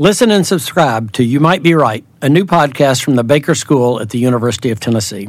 Listen and subscribe to You Might Be Right, a new podcast from the Baker School at the University of Tennessee.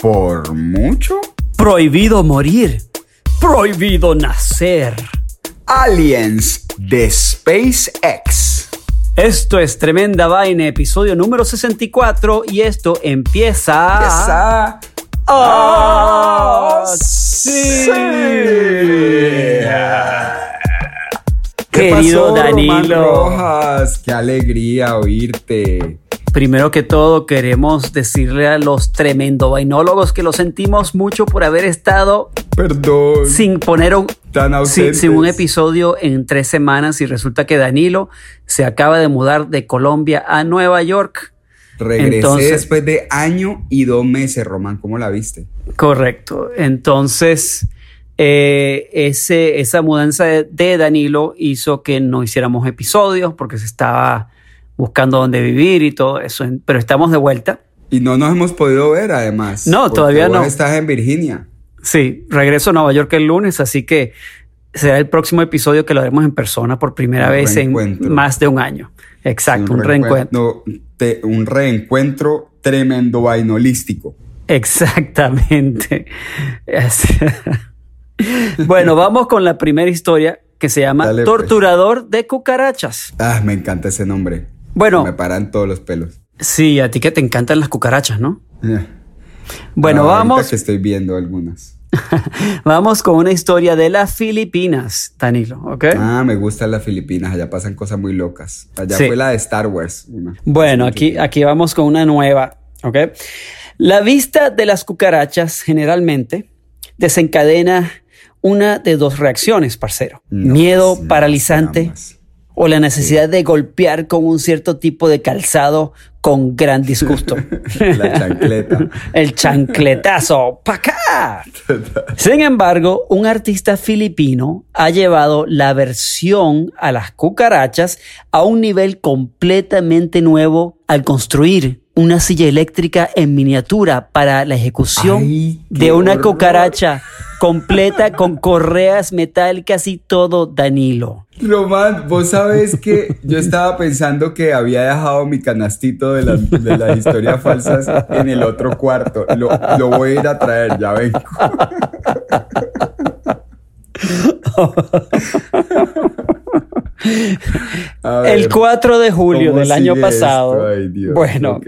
por mucho. Prohibido morir. Prohibido nacer. Aliens de SpaceX. Esto es Tremenda Vaina, episodio número 64 y esto empieza... Esa- Ah, sí. ¿Qué Querido pasó, Danilo. Rojas? Qué alegría oírte. Primero que todo, queremos decirle a los tremendo vainólogos que lo sentimos mucho por haber estado Perdón. sin poner un, Tan sin, un episodio en tres semanas y resulta que Danilo se acaba de mudar de Colombia a Nueva York. Regresé Entonces- después de año y dos meses, Román. ¿Cómo la viste? Correcto. Entonces, eh, ese, esa mudanza de, de Danilo hizo que no hiciéramos episodios porque se estaba buscando dónde vivir y todo eso. Pero estamos de vuelta. Y no nos hemos podido ver, además. No, todavía vos no. Estás en Virginia. Sí, regreso a Nueva York el lunes, así que será el próximo episodio que lo haremos en persona por primera Un vez en más de un año. Exacto, un, reencuentro. reencuentro. te- un reencuentro tremendo vainolístico. Exactamente. Bueno, vamos con la primera historia que se llama Dale, pues. Torturador de cucarachas. Ah, me encanta ese nombre. Bueno. Me paran todos los pelos. Sí, a ti que te encantan las cucarachas, ¿no? Eh. Bueno, Ah, vamos, que estoy viendo algunas. vamos con una historia de las Filipinas, Danilo, ¿ok? Ah, me gustan las Filipinas. Allá pasan cosas muy locas. Allá Sí. fue la de Star Wars. una. Bueno, aquí, aquí vamos con una nueva, ¿ok? La vista de las cucarachas generalmente desencadena una de dos reacciones, parcero. No, Miedo paralizante. O la necesidad de golpear con un cierto tipo de calzado con gran disgusto. La chancleta. El chancletazo. ¡Pa' acá! Sin embargo, un artista filipino ha llevado la versión a las cucarachas a un nivel completamente nuevo al construir una silla eléctrica en miniatura para la ejecución Ay, de una horror. cucaracha completa con correas metálicas y todo, Danilo. Román, vos sabes que yo estaba pensando que había dejado mi canastito de las de las historias falsas en el otro cuarto. Lo, lo voy a ir a traer, ya vengo. Ver, El 4 de julio ¿cómo del año pasado. Ay, Dios, bueno,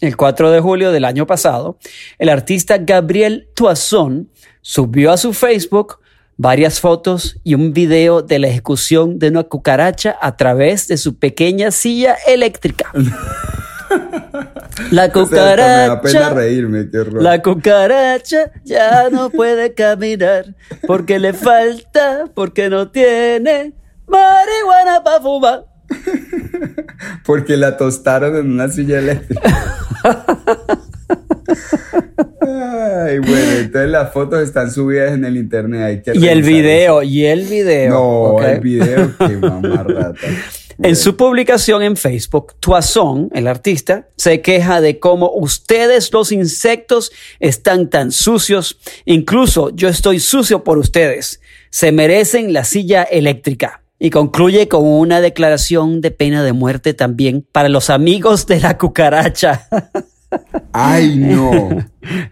el 4 de julio del año pasado, el artista Gabriel Tuazón subió a su Facebook varias fotos y un video de la ejecución de una cucaracha a través de su pequeña silla eléctrica. La O sea, hasta me da pena cucaracha, reírme, qué horror. la cucaracha ya no puede caminar porque le falta, porque no tiene marihuana para fumar. Porque la tostaron en una silla eléctrica. entonces las fotos están subidas en el internet. Hay que Y el video, y el video. No, el video, qué mamarrata. En su publicación en Facebook, Toison, el artista, se queja de cómo ustedes los insectos están tan sucios. Incluso yo estoy sucio por ustedes. Se merecen la silla eléctrica. Y concluye con una declaración de pena de muerte también para los amigos de la cucaracha. Ay, no.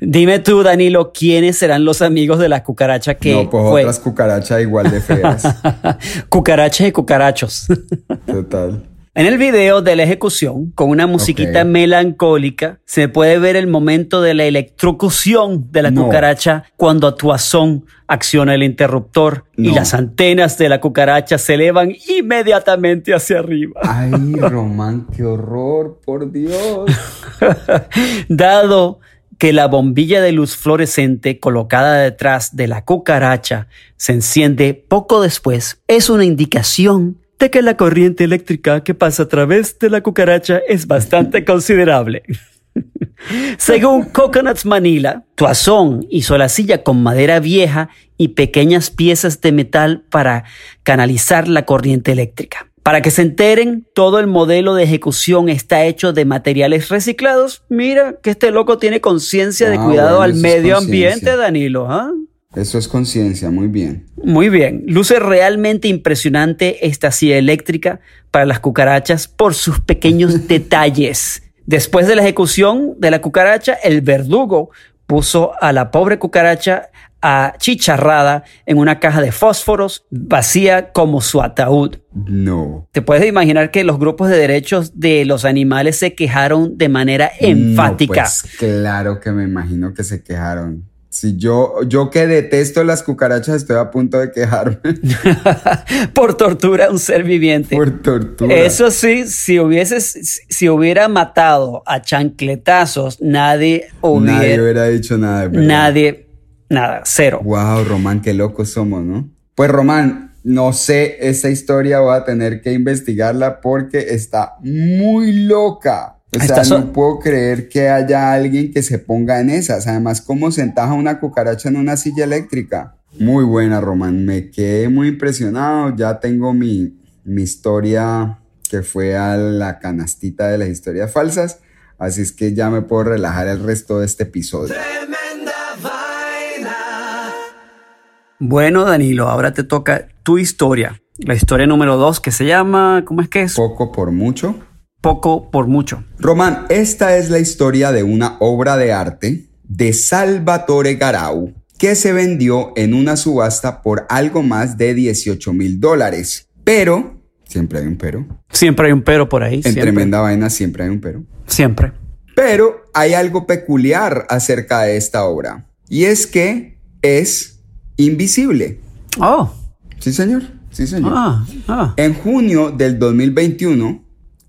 Dime tú, Danilo, ¿quiénes serán los amigos de la cucaracha que no, pues fue? otras cucarachas igual de feas. Cucarachas y cucarachos. Total. En el video de la ejecución, con una musiquita melancólica, se puede ver el momento de la electrocución de la No. cucaracha cuando a Tuazón acciona el interruptor y las antenas de la cucaracha se elevan inmediatamente hacia arriba. Ay, Román, qué horror, por Dios. Dado que la bombilla de luz fluorescente colocada detrás de la cucaracha se enciende poco después, es una indicación de que la corriente eléctrica que pasa a través de la cucaracha es bastante considerable. Según Coconuts Manila, Tuazón hizo la silla con madera vieja y pequeñas piezas de metal para canalizar la corriente eléctrica. Para que se enteren, todo el modelo de ejecución está hecho de materiales reciclados. Mira que este loco tiene conciencia de Ah, cuidado bueno, al medio ambiente, Danilo. ¿ah? Eso es conciencia, muy bien. Muy bien, luce realmente impresionante esta silla eléctrica para las cucarachas por sus pequeños detalles. Después de la ejecución de la cucaracha, el verdugo puso a la pobre cucaracha achicharrada en una caja de fósforos vacía como su ataúd. No. Te puedes imaginar que los grupos de derechos de los animales se quejaron de manera enfática. No, pues claro que me imagino que se quejaron. Si yo, yo que detesto las cucarachas, estoy a punto de quejarme por tortura a un ser viviente. por tortura. Eso sí, si hubiese, si hubiera matado a chancletazos, nadie hubiera, Nadie nadie, hubiera dicho nada. de verdad. nada, cero. Wow, Román, qué locos somos, ¿no? Pues Román, no sé, esta historia voy a tener que investigarla porque está muy loca. O sea, no puedo creer que haya alguien que se ponga en esas. Además, ¿cómo se entaja una cucaracha en una silla eléctrica? Muy buena, Román. Me quedé muy impresionado. Ya tengo mi, mi historia que fue a la canastita de las historias falsas. Así es que ya me puedo relajar el resto de este episodio. Tremenda vaina. Bueno, Danilo, ahora te toca tu historia. La historia número dos que se llama, ¿cómo es que es? Poco por mucho. Poco por mucho. Román, esta es la historia de una obra de arte de Salvatore Garau que se vendió en una subasta por algo más de 18 mil dólares. Pero, siempre hay un pero, Siempre hay un pero por ahí. en siempre. tremenda vaina siempre hay un pero. Siempre. Pero hay algo peculiar acerca de esta obra y es que es invisible. Oh, Sí, señor. Sí, señor. ah, ah. En junio del 2021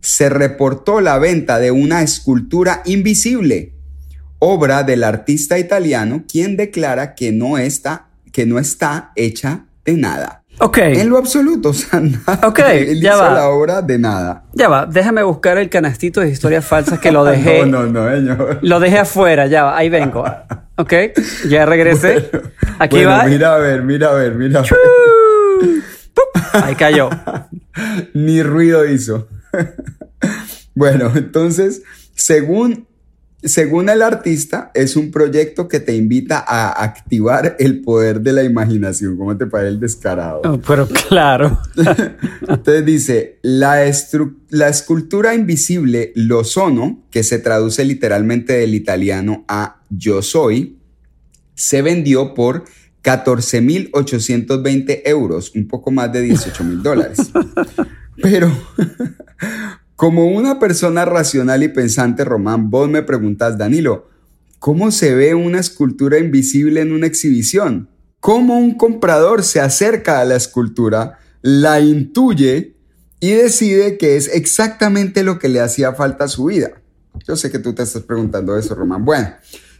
se reportó la venta de una escultura invisible, obra del artista italiano, quien declara que no está, que no está hecha de nada. Ok. En lo absoluto, o sea, nada. Ok, Él ya hizo va. la obra de nada. Ya va, déjame buscar el canastito de historias falsas que lo dejé. No, no, no, señor. Lo dejé afuera, ya va, ahí vengo. Ok, ya regresé. Aquí Bueno, va. Mira a ver, mira a ver, mira a ver. Ahí cayó. Ni ruido hizo. bueno, entonces, según, según el artista, es un proyecto que te invita a activar el poder de la imaginación. ¿Cómo te parece el descarado? Oh, Pero claro. Entonces dice, la, la escultura invisible Lo Sono, que se traduce literalmente del italiano a Yo Soy, se vendió por 14.820 euros, un poco más de 18.000 dólares. Pero, como una persona racional y pensante, Román, vos me preguntas, Danilo, ¿cómo se ve una escultura invisible en una exhibición? ¿Cómo un comprador se acerca a la escultura, la intuye y decide que es exactamente lo que le hacía falta a su vida? Yo sé que tú te estás preguntando eso, Román. Bueno,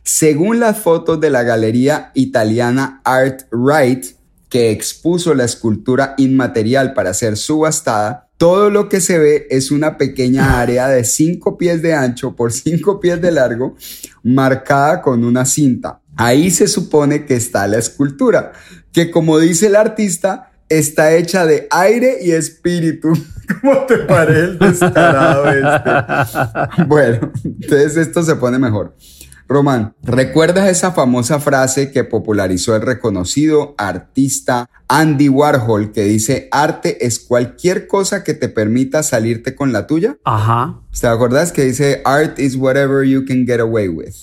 según las fotos de la galería italiana Art Right, que expuso la escultura inmaterial para ser subastada, todo lo que se ve es una pequeña área de 5 pies de ancho por 5 pies de largo, marcada con una cinta. Ahí se supone que está la escultura, que como dice el artista, está hecha de aire y espíritu. ¿Cómo te parece el descarado este? Bueno, entonces esto se pone mejor. Román, ¿recuerdas esa famosa frase que popularizó el reconocido artista Andy Warhol que dice, arte es cualquier cosa que te permita salirte con la tuya? Ajá. ¿Te acuerdas que dice, art is whatever you can get away with?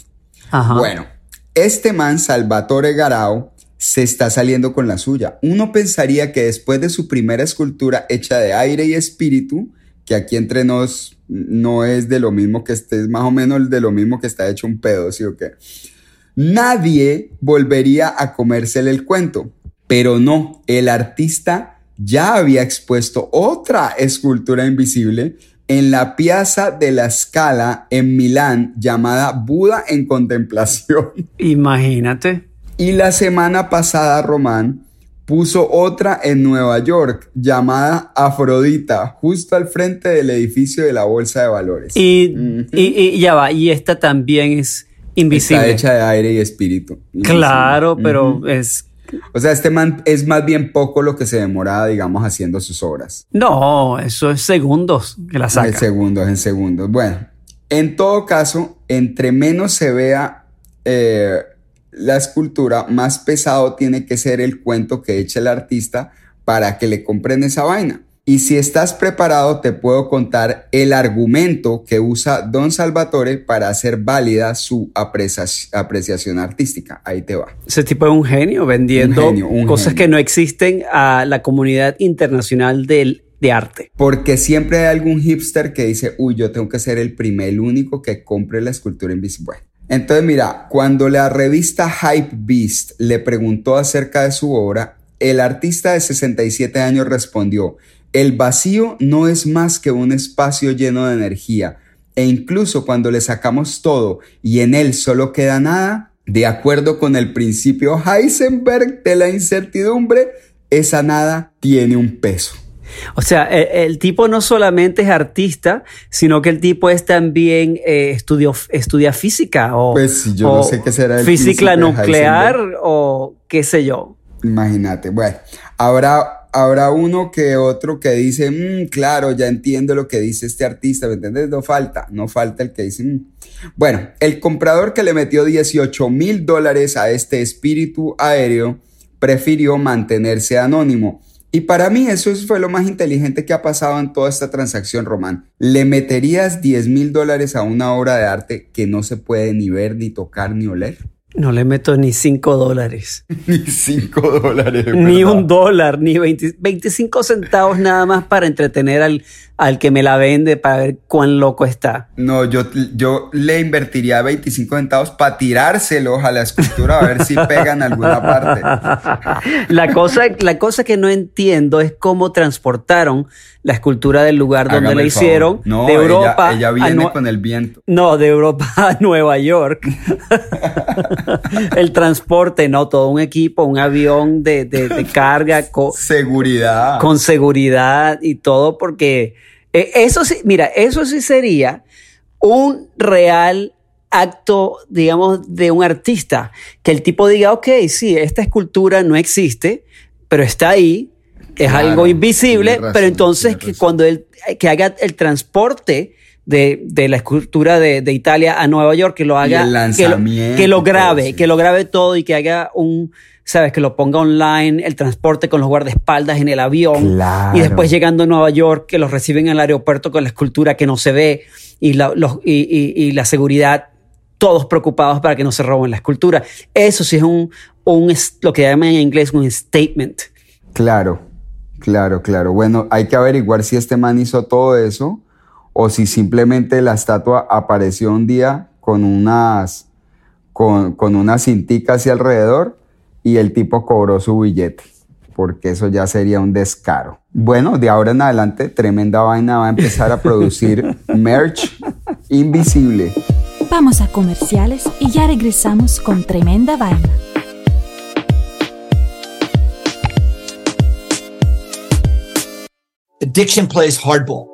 Ajá. Bueno, este man, Salvatore Garau, se está saliendo con la suya. Uno pensaría que después de su primera escultura hecha de aire y espíritu, que aquí entre nos no es de lo mismo que esté, es más o menos de lo mismo que está hecho un pedo, ¿sí o qué? Nadie volvería a comérsele el cuento, pero no, el artista ya había expuesto otra escultura invisible en la Piazza de la Scala en Milán llamada Buda en contemplación. Imagínate. Y la semana pasada Román puso otra en Nueva York llamada Afrodita, justo al frente del edificio de la Bolsa de Valores. Y, y, y ya va, y esta también es invisible. Está hecha de aire y espíritu. Claro, pero es... O sea, este man es más bien poco lo que se demora, digamos, haciendo sus obras. No, eso es segundos que la En saca. segundos, en segundos. Bueno, en todo caso, entre menos se vea eh, la escultura, más pesado tiene que ser el cuento que echa el artista para que le compren esa vaina. Y si estás preparado, te puedo contar el argumento que usa Don Salvatore para hacer válida su aprecia- apreciación artística. Ahí te va. Ese tipo es un genio vendiendo Un genio, un cosas genio. que no existen a la comunidad internacional del, de arte. Porque siempre hay algún hipster que dice, uy, yo tengo que ser el primer, el único que compre la escultura invisible. Entonces mira, cuando la revista Hype Beast le preguntó acerca de su obra, el artista de 67 años respondió, el vacío no es más que un espacio lleno de energía, e incluso cuando le sacamos todo y en él solo queda nada, de acuerdo con el principio Heisenberg de la incertidumbre, esa nada tiene un peso. O sea, el, el tipo no solamente es artista, sino que el tipo es también eh, estudio, estudia física o, Pues, yo no sé qué será el física nuclear o qué sé yo. Imagínate, bueno, habrá, habrá uno que otro que dice, "Mm, claro, ya entiendo lo que dice este artista, ¿me entiendes? No falta, no falta el que dice, "Mm". bueno, el comprador que le metió 18 mil dólares a este espíritu aéreo prefirió mantenerse anónimo. Y para mí eso fue lo más inteligente que ha pasado en toda esta transacción, Román. ¿Le meterías 10 mil dólares a una obra de arte que no se puede ni ver, ni tocar, ni oler? No le meto ni 5 dólares, Ni 5 dólares. ni un dólar, ni 20 25 centavos nada más para entretener al, al que me la vende para ver cuán loco está. No, yo, yo le invertiría 25 centavos para tirárselos a la escultura a ver si pegan alguna parte. La cosa, la cosa que no entiendo es cómo transportaron la escultura del lugar donde Hágame la hicieron No, de Europa Ella, viene con el viento. No, de Europa a Nueva York. el transporte, no, todo un equipo, un avión de, de- de carga co- Seguridad. con seguridad y todo, porque eh, eso sí, mira, eso sí sería un real acto, digamos, de un artista, que el tipo diga, ok, sí, esta escultura no existe, pero está ahí, es Claro, algo invisible, razón, pero entonces que cuando él, que haga el transporte de, de la escultura de, de Italia a Nueva York, que lo haga, el que lo, que lo grabe, sí. que lo grabe todo y que haga un, sabes, que lo ponga online, el transporte con los guardaespaldas en el avión Claro. y después llegando a Nueva York, que los reciben en el aeropuerto con la escultura que no se ve y la, los- y, y- y la seguridad, todos preocupados para que no se roben la escultura. Eso sí es un, un lo que llaman en inglés un statement. Claro, claro, claro. Bueno, hay que averiguar si este man hizo todo eso o si simplemente la estatua apareció un día con unas, con, con una cintica hacia alrededor y el tipo cobró su billete, porque eso ya sería un descaro. Bueno, de ahora en adelante, tremenda vaina va a empezar a producir merch invisible. Vamos a comerciales y ya regresamos con tremenda vaina. Addiction plays hardball.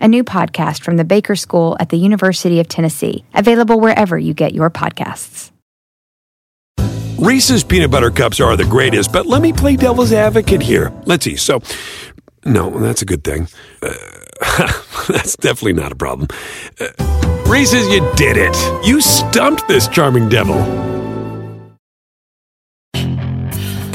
a new podcast from the Baker School at the University of Tennessee, available wherever you get your podcasts. Reese's peanut butter cups are the greatest, but let me play devil's advocate here. Let's see. So, no, that's a good thing. Uh, that's definitely not a problem. Uh, Reese's, you did it. You stumped this charming devil.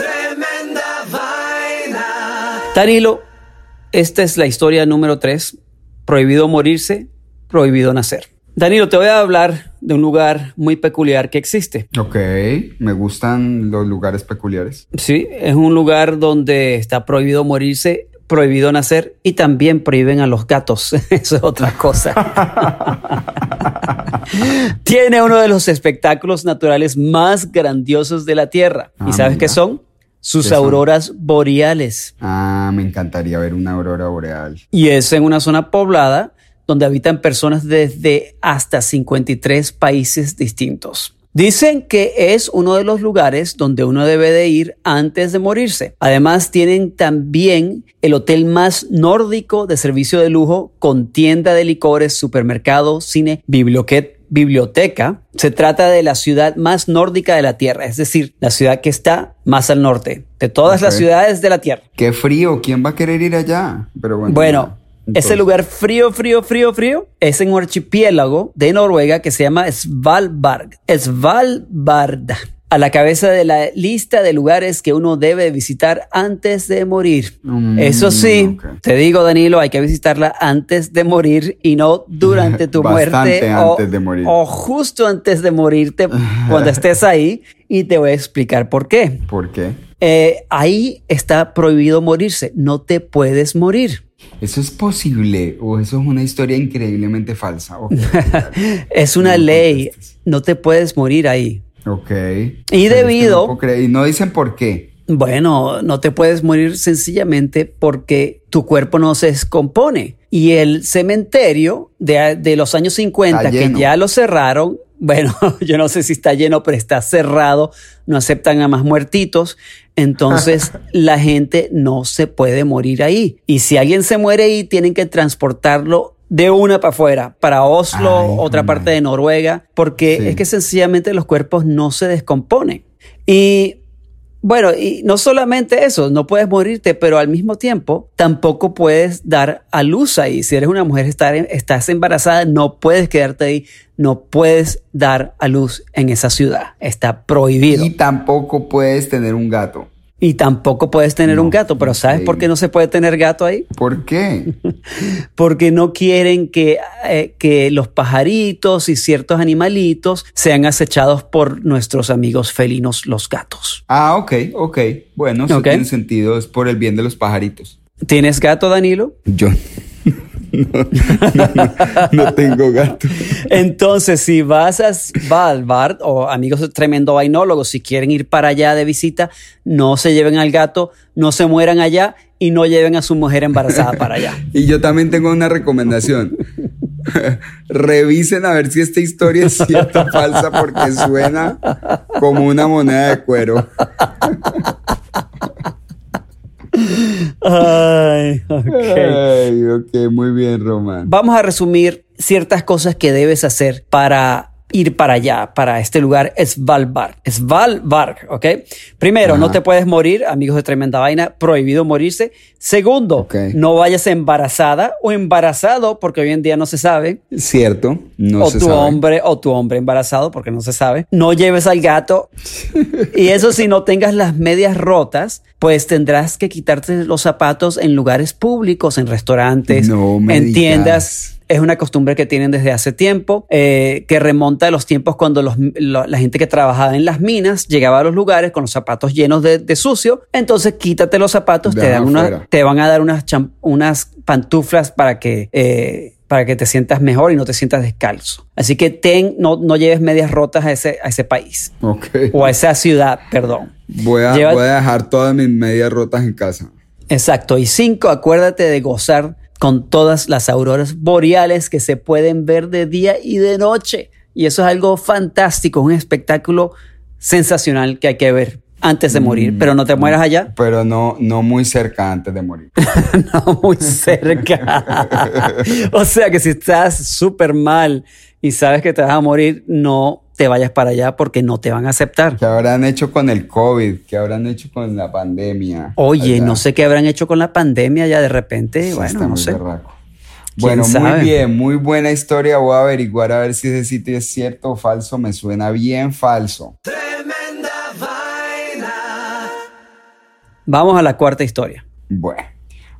Tremenda vaina. Danilo, esta es la historia número 3. Prohibido morirse, prohibido nacer. Danilo, te voy a hablar de un lugar muy peculiar que existe. Ok, me gustan los lugares peculiares. Sí, es un lugar donde está prohibido morirse, prohibido nacer y también prohíben a los gatos. Eso es otra cosa. Tiene uno de los espectáculos naturales más grandiosos de la Tierra. ¿Y Ah, sabes mira. qué son? Sus auroras boreales. Ah, me encantaría ver una aurora boreal. Y es en una zona poblada donde habitan personas desde hasta 53 países distintos. Dicen que es uno de los lugares donde uno debe de ir antes de morirse. Además tienen también el hotel más nórdico de servicio de lujo con tienda de licores, supermercado, cine, biblioque- biblioteca. Se trata de la ciudad más nórdica de la Tierra, es decir, la ciudad que está más al norte de todas las ciudades de la Tierra. Qué frío, ¿quién va a querer ir allá? Pero bueno. Bueno, entonces- ese lugar frío, frío, frío, frío es en un archipiélago de Noruega que se llama Svalbard. Svalbard. A la cabeza de la lista de lugares que uno debe visitar antes de morir. Mm, Eso sí, te digo, Danilo, hay que visitarla antes de morir y no durante tu muerte o, antes de morir. o justo antes de morirte cuando estés ahí. Y te voy a explicar por qué. ¿Por qué? Eh, ahí está prohibido morirse. No te puedes morir. ¿Eso es posible o eso es una historia increíblemente falsa? Es una ley, no te puedes morir ahí. Ok. Y Pero es que debido- no creer. Y no dicen por qué. Bueno, no te puedes morir sencillamente porque tu cuerpo no se descompone. Y el cementerio de, de los años 50, Está que ya lo cerraron, bueno, yo no sé si está lleno, pero está cerrado, no aceptan a más muertitos. Entonces la gente no se puede morir ahí. Y si alguien se muere ahí, tienen que transportarlo de una para afuera, para Oslo, Ay, otra parte de Noruega, porque Sí. es que sencillamente los cuerpos no se descomponen. Y bueno, y no solamente eso, no puedes morirte, pero al mismo tiempo tampoco puedes dar a luz ahí. Si eres una mujer, estar- estás embarazada, no puedes quedarte ahí, no puedes dar a luz en esa ciudad. Está prohibido. Y, tampoco puedes tener un gato. Tampoco puedes tener No, un gato, pero ¿sabes por qué no se puede tener gato ahí? ¿Por qué? Porque no quieren que, eh, que los pajaritos y ciertos animalitos sean acechados por nuestros amigos felinos, los gatos. Ah, ok, ok. Bueno, eso tiene sentido. Es por el bien de los pajaritos. ¿Tienes gato, Danilo? Yo no, no, no, no tengo gato. Entonces, si vas a Svalbard o amigos tremendo vainólogos, si quieren ir para allá de visita, no se lleven al gato, no se mueran allá y no lleven a su mujer embarazada para allá. Y yo también tengo una recomendación. Revisen a ver si esta historia es cierta o falsa porque suena como una moneda de cuero. Ay, ok. Ay, ok, muy bien, Román. Vamos a resumir ciertas cosas que debes hacer para ir para allá, para este lugar, Svalbard. Svalbard, ¿ok? Primero, no te puedes morir, amigos de Tremenda Vaina, prohibido morirse. Segundo, no vayas embarazada o embarazado, porque hoy en día no se sabe. Cierto, no o se tu sabe. hombre o tu hombre embarazado, porque no se sabe. No lleves al gato. y eso si no tengas las medias rotas, pues tendrás que quitarte los zapatos en lugares públicos, en restaurantes, No en digas. tiendas. Es una costumbre que tienen desde hace tiempo, eh, que remonta a los tiempos cuando los- lo- la gente que trabajaba en las minas llegaba a los lugares con los zapatos llenos de, de sucio. Entonces quítate los zapatos, te, dan una- te van a dar unas, unas pantuflas para que, eh, para que te sientas mejor y no te sientas descalzo. Así que ten, no, no lleves medias rotas a ese, a ese país o a esa ciudad, perdón. Voy a, Lleva- voy a dejar todas mis medias rotas en casa. Exacto. Y cinco, acuérdate de gozar con todas las auroras boreales que se pueden ver de día y de noche. Y eso es algo fantástico, un espectáculo sensacional que hay que ver antes de morir. Pero no te mueras allá, Pero no, no muy cerca antes de morir. no muy cerca. o sea que si estás súper mal y sabes que te vas a morir, no te vayas para allá porque no te van a aceptar. ¿Qué habrán hecho con el COVID? ¿Qué habrán hecho con la pandemia? Oye, Allá. no sé qué habrán hecho con la pandemia ya de repente. Sí, bueno, está no muy sé. berraco. ¿Quién Bueno, sabe? muy bien, muy buena historia. Voy a averiguar a ver si ese sitio es cierto o falso. Me suena bien falso. Vamos a la cuarta historia. Bueno,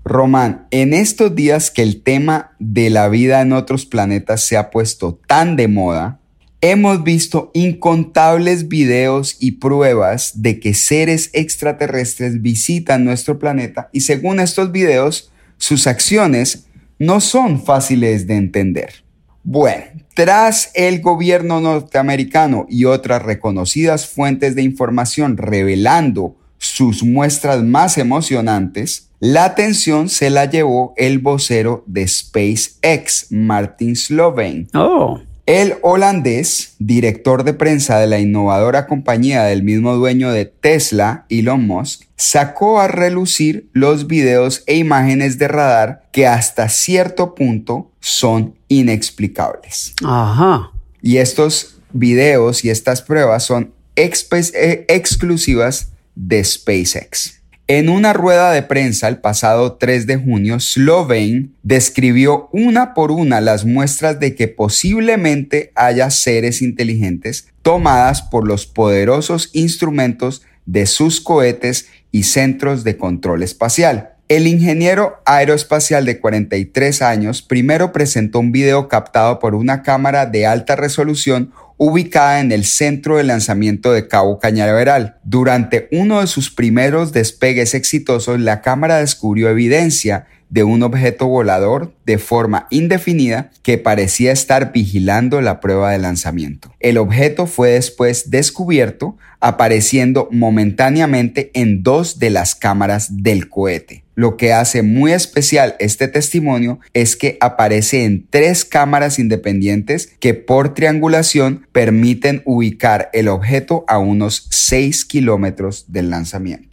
Román, en estos días que el tema de la vida en otros planetas se ha puesto tan de moda, hemos visto incontables videos y pruebas de que seres extraterrestres visitan nuestro planeta y según estos videos, sus acciones no son fáciles de entender. Bueno, tras el gobierno norteamericano y otras reconocidas fuentes de información revelando sus muestras más emocionantes, la atención se la llevó el vocero de SpaceX, Martin Slovane. Oh. El holandés, director de prensa de la innovadora compañía del mismo dueño de Tesla, Elon Musk, sacó a relucir los videos e imágenes de radar que hasta cierto punto son inexplicables. Ajá. Y estos videos y estas pruebas son eh, exclusivas de SpaceX. En una rueda de prensa el pasado 3 de junio, Slovane describió una por una las muestras de que posiblemente haya seres inteligentes tomadas por los poderosos instrumentos de sus cohetes y centros de control espacial. El ingeniero aeroespacial de 43 años primero presentó un video captado por una cámara de alta resolución ubicada en el centro de lanzamiento de Cabo Cañaveral. Durante uno de sus primeros despegues exitosos, la cámara descubrió evidencia de un objeto volador de forma indefinida que parecía estar vigilando la prueba de lanzamiento. El objeto fue después descubierto apareciendo momentáneamente en dos de las cámaras del cohete. Lo que hace muy especial este testimonio es que aparece en tres cámaras independientes que por triangulación permiten ubicar el objeto a unos 6 kilómetros del lanzamiento.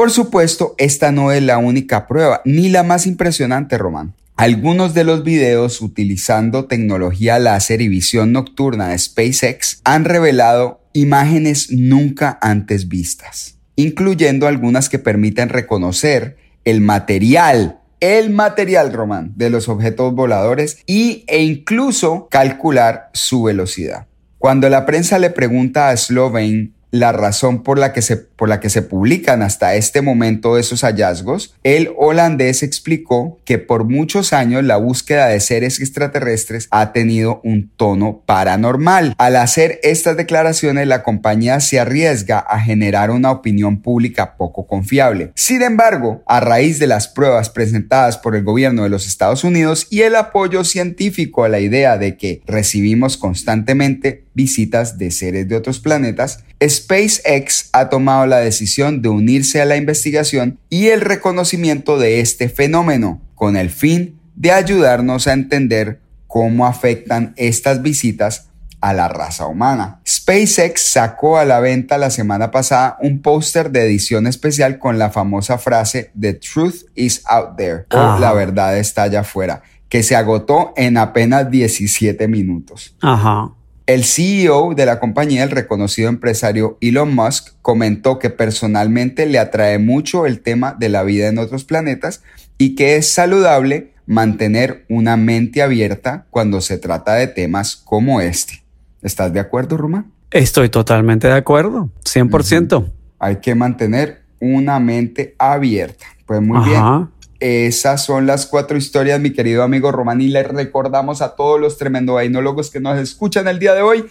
Por supuesto, esta no es la única prueba, ni la más impresionante, Román. Algunos de los videos utilizando tecnología láser y visión nocturna de SpaceX han revelado imágenes nunca antes vistas, incluyendo algunas que permiten reconocer el material, el material, Román, de los objetos voladores y, e incluso calcular su velocidad. Cuando la prensa le pregunta a Slovane la razón por la que se, por la que se publican hasta este momento esos hallazgos, el holandés explicó que por muchos años la búsqueda de seres extraterrestres ha tenido un tono paranormal. Al hacer estas declaraciones, la compañía se arriesga a generar una opinión pública poco confiable. Sin embargo, a raíz de las pruebas presentadas por el gobierno de los Estados Unidos y el apoyo científico a la idea de que recibimos constantemente visitas de seres de otros planetas, SpaceX ha tomado la decisión de unirse a la investigación y el reconocimiento de este fenómeno con el fin de ayudarnos a entender cómo afectan estas visitas a la raza humana. SpaceX sacó a la venta la semana pasada un póster de edición especial con la famosa frase The truth is out there o Ajá. la verdad está allá afuera, que se agotó en apenas 17 minutos. Ajá. El CEO de la compañía, el reconocido empresario Elon Musk, comentó que personalmente le atrae mucho el tema de la vida en otros planetas y que es saludable mantener una mente abierta cuando se trata de temas como este. ¿Estás de acuerdo, Román? Estoy totalmente de acuerdo, 100%. Hay que mantener una mente abierta. Pues muy bien. Esas son las cuatro historias, mi querido amigo Román, y les recordamos a todos los tremendo vainólogos que nos escuchan el día de hoy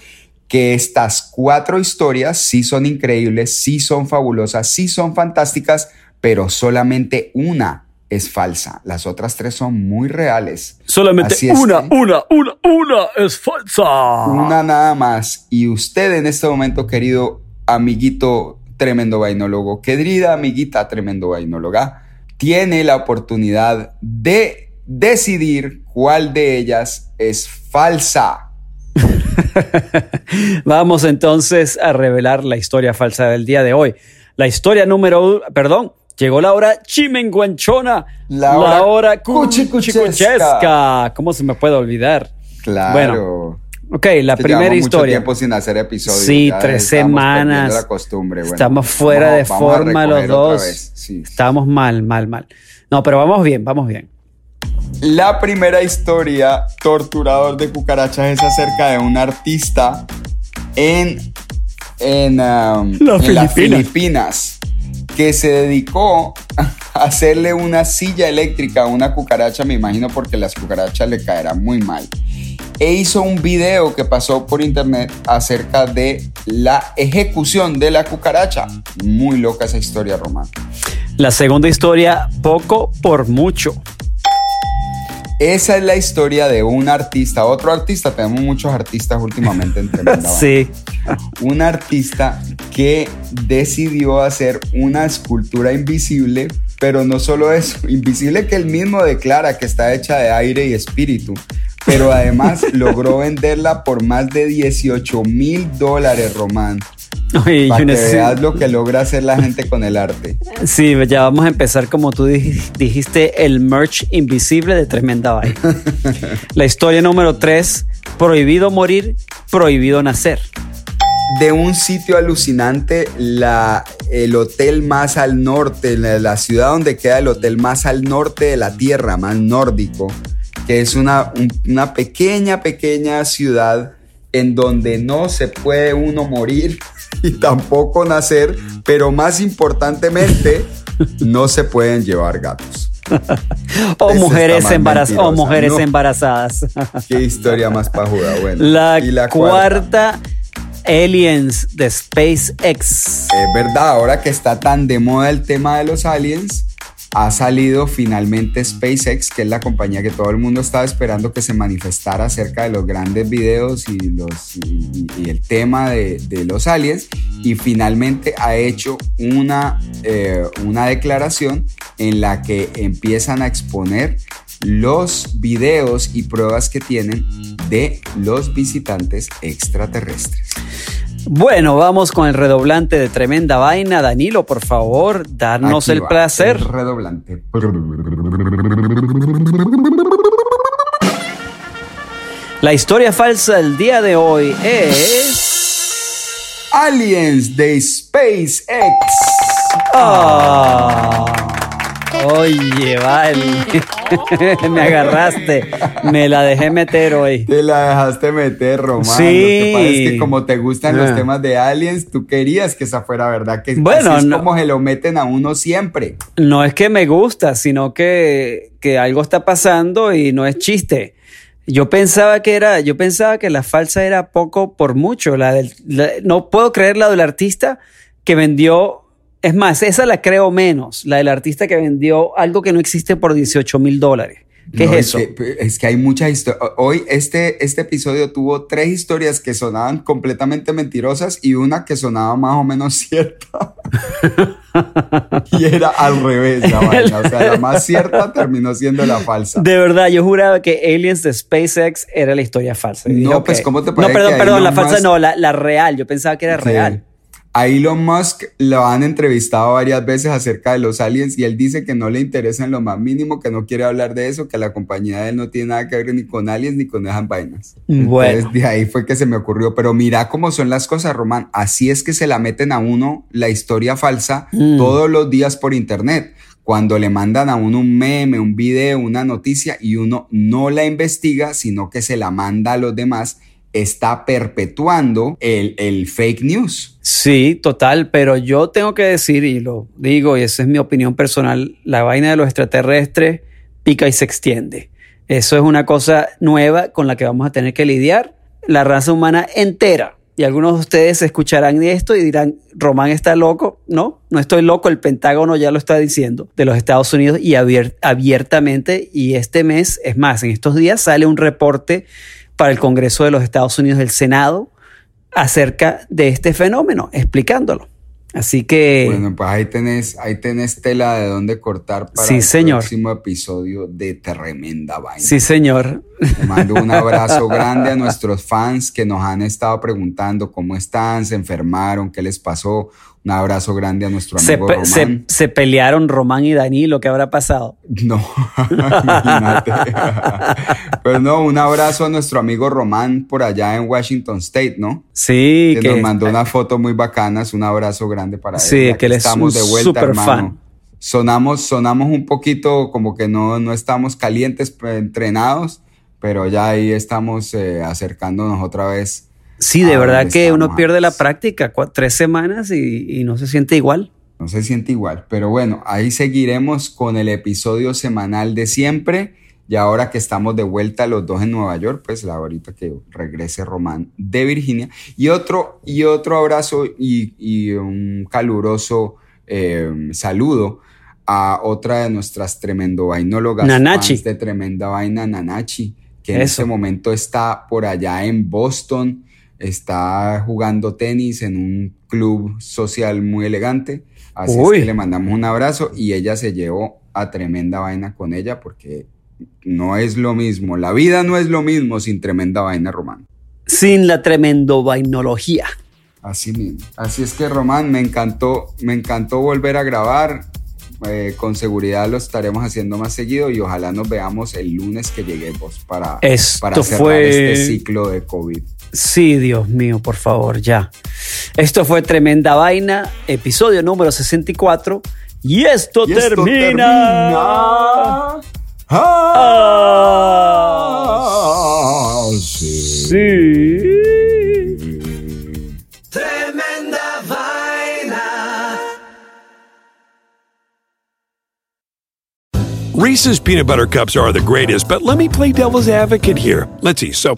que estas cuatro historias sí son increíbles, sí son fabulosas, sí son fantásticas, pero solamente una es falsa. Las otras tres son muy reales. Solamente una, que- una, una, una es falsa. Una nada más. Y usted en este momento, querido amiguito tremendo vainólogo, querida amiguita tremendo vainóloga, tiene la oportunidad de decidir cuál de ellas es falsa. Vamos entonces a revelar la historia falsa del día de hoy. La historia número uno, perdón, llegó la hora chimenguanchona, La la hora hora cuchicuchesca. cuchicuchesca. ¿Cómo se me puede olvidar? Claro. Bueno, ok, la primera mucho historia. tiempo sin hacer episodios. Sí, ya tres semanas. perdiendo La costumbre. Bueno, Estamos fuera vamos- de vamos forma los dos. Sí. Estamos mal, mal, mal. No, pero vamos bien, vamos bien. La primera historia, Torturador de Cucarachas, es acerca de un artista en, en, um, La en las Filipina. Filipinas que se dedicó a hacerle una silla eléctrica a una cucaracha, me imagino porque las cucarachas le caerán muy mal. E hizo un video que pasó por internet acerca de la ejecución de la cucaracha. Muy loca esa historia, Román. La segunda historia, poco por mucho. Esa es la historia de un artista, otro artista, tenemos muchos artistas últimamente en. Sí. Un artista que decidió hacer una escultura invisible, pero no solo eso, invisible que él mismo declara que está hecha de aire y espíritu, pero además logró venderla por más de 18 mil dólares, Román. Oye, Para que veas lo que logra hacer la gente con el arte. Sí, ya vamos a empezar como tú dij- dijiste, el merch invisible de Tremenda Vaina. La historia número 3, prohibido morir, prohibido nacer. de un sitio alucinante, la, el hotel más al norte, la, la ciudad donde queda el hotel más al norte de la tierra, más nórdico, que es una, un- una pequeña, pequeña ciudad en donde no se puede uno morir y tampoco nacer, pero más importantemente, no se pueden llevar gatos. O mujeres, embaraz- o mujeres ¿no? embarazadas. Qué historia más pajuda, bueno. La, Y cuarta, Aliens de SpaceX. Es verdad, ahora que está tan de moda el tema de los aliens, ha salido finalmente SpaceX, que es la compañía que todo el mundo estaba esperando que se manifestara acerca de los grandes videos y, los, y, el tema de, de los aliens, y finalmente ha hecho una, eh, una declaración en la que empiezan a exponer los videos y pruebas que tienen de los visitantes extraterrestres. Bueno, vamos con el redoblante de Tremenda Vaina. Danilo, por favor, darnos Aquí el va, placer. el redoblante. La historia falsa del día de hoy es... Aliens de SpaceX. Ah. Oye, vale. me agarraste. Me la dejé meter hoy. Te la dejaste meter, Román. Sí. Lo que pasa es que como te gustan los Ah. temas de aliens, tú querías que esa fuera verdad. Que Bueno, así es no. como se lo meten a uno siempre. No es que me gusta, sino que, que algo está pasando y no es chiste. Yo pensaba que era, yo pensaba que la falsa era poco por mucho. La del, la- no puedo creer la del artista que vendió. Es más, esa la creo menos. La del artista que vendió algo que no existe por 18 mil dólares. ¿Qué No, es eso? Que, es que hay muchas historias. Hoy este, este episodio tuvo tres historias que sonaban completamente mentirosas y una que sonaba más o menos cierta. y era al revés la vaina. O sea, la más cierta terminó siendo la falsa. De verdad, yo juraba que Aliens de SpaceX era la historia falsa. Y No, pues, ¿cómo te No, parece perdón, que perdón, la falsa no, la, la real. Yo pensaba que era Sí. real. A Elon Musk lo han entrevistado varias veces acerca de los aliens y él dice que no le interesa en lo más mínimo, que no quiere hablar de eso, que la compañía de él no tiene nada que ver ni con aliens ni con esas vainas. Bueno. Entonces de ahí fue que se me ocurrió, pero mira cómo son las cosas, Román. Así es que se la meten a uno la historia falsa Mm. todos los días por internet. Cuando le mandan a uno un meme, un video, una noticia y uno no la investiga, sino que se la manda a los demás, está perpetuando el, el fake news. Sí, total, pero yo tengo que decir, y lo digo, y esa es mi opinión personal, la vaina de los extraterrestres pica y se extiende. Eso es una cosa nueva con la que vamos a tener que lidiar, la raza humana entera. Y algunos de ustedes escucharán esto y dirán, Román está loco. No, no estoy loco, el Pentágono ya lo está diciendo de los Estados Unidos y abier- abiertamente. Y este mes, es más, en estos días sale un reporte para el Congreso de los Estados Unidos, del Senado, acerca de este fenómeno, explicándolo. Así que Bueno, pues ahí tenés, ahí tenés tela de dónde cortar para Sí, el señor. próximo episodio de Tremenda Vaina. sí, señor. Le mando un abrazo grande a nuestros fans que nos han estado preguntando cómo están, se enfermaron, qué les pasó. Un abrazo grande a nuestro Se, amigo pe- Román. se- se pelearon Román y Danilo, ¿qué habrá pasado? No, imagínate. Pero no, un abrazo a nuestro amigo Román por allá en Washington State, ¿no? Sí, que, que nos mandó unas fotos muy bacanas. Un abrazo grande para él. Sí, que él es estamos un de vuelta, super hermano. fan. Sonamos, sonamos un poquito como que no, no estamos calientes, eh, entrenados, pero ya ahí estamos eh, acercándonos otra vez. Sí, de verdad que uno pierde la práctica, cua- tres semanas y, y no se siente igual. No se siente igual, pero bueno, ahí seguiremos con el episodio semanal de siempre. Y ahora que estamos de vuelta los dos en Nueva York, pues la ahorita que regrese Román de Virginia. Y otro, y otro abrazo y, y un caluroso eh, saludo a otra de nuestras tremendo vainólogas Nanachi. fans de Tremenda Vaina, Nanachi, que en Eso. este momento está por allá en Boston, está jugando tenis en un club social muy elegante. Así Uy. es que le mandamos un abrazo y ella se llevó a tremenda vaina con ella porque no es lo mismo. La vida no es lo mismo sin tremenda vaina, Román. Sin la tremendo vainología. Así mismo. Así es que, Román, me encantó, me encantó volver a grabar. Eh, con seguridad lo estaremos haciendo más seguido y ojalá nos veamos el lunes que lleguemos para, Esto para cerrar fue- este ciclo de COVID. Sí, Dios mío, por favor, ya. Esto fue Tremenda Vaina, episodio número 64. Y esto, Y esto termina. termina. Ah, sí. Tremenda vaina. Reese's peanut butter cups are the greatest, but let me play devil's advocate here. Let's see. So,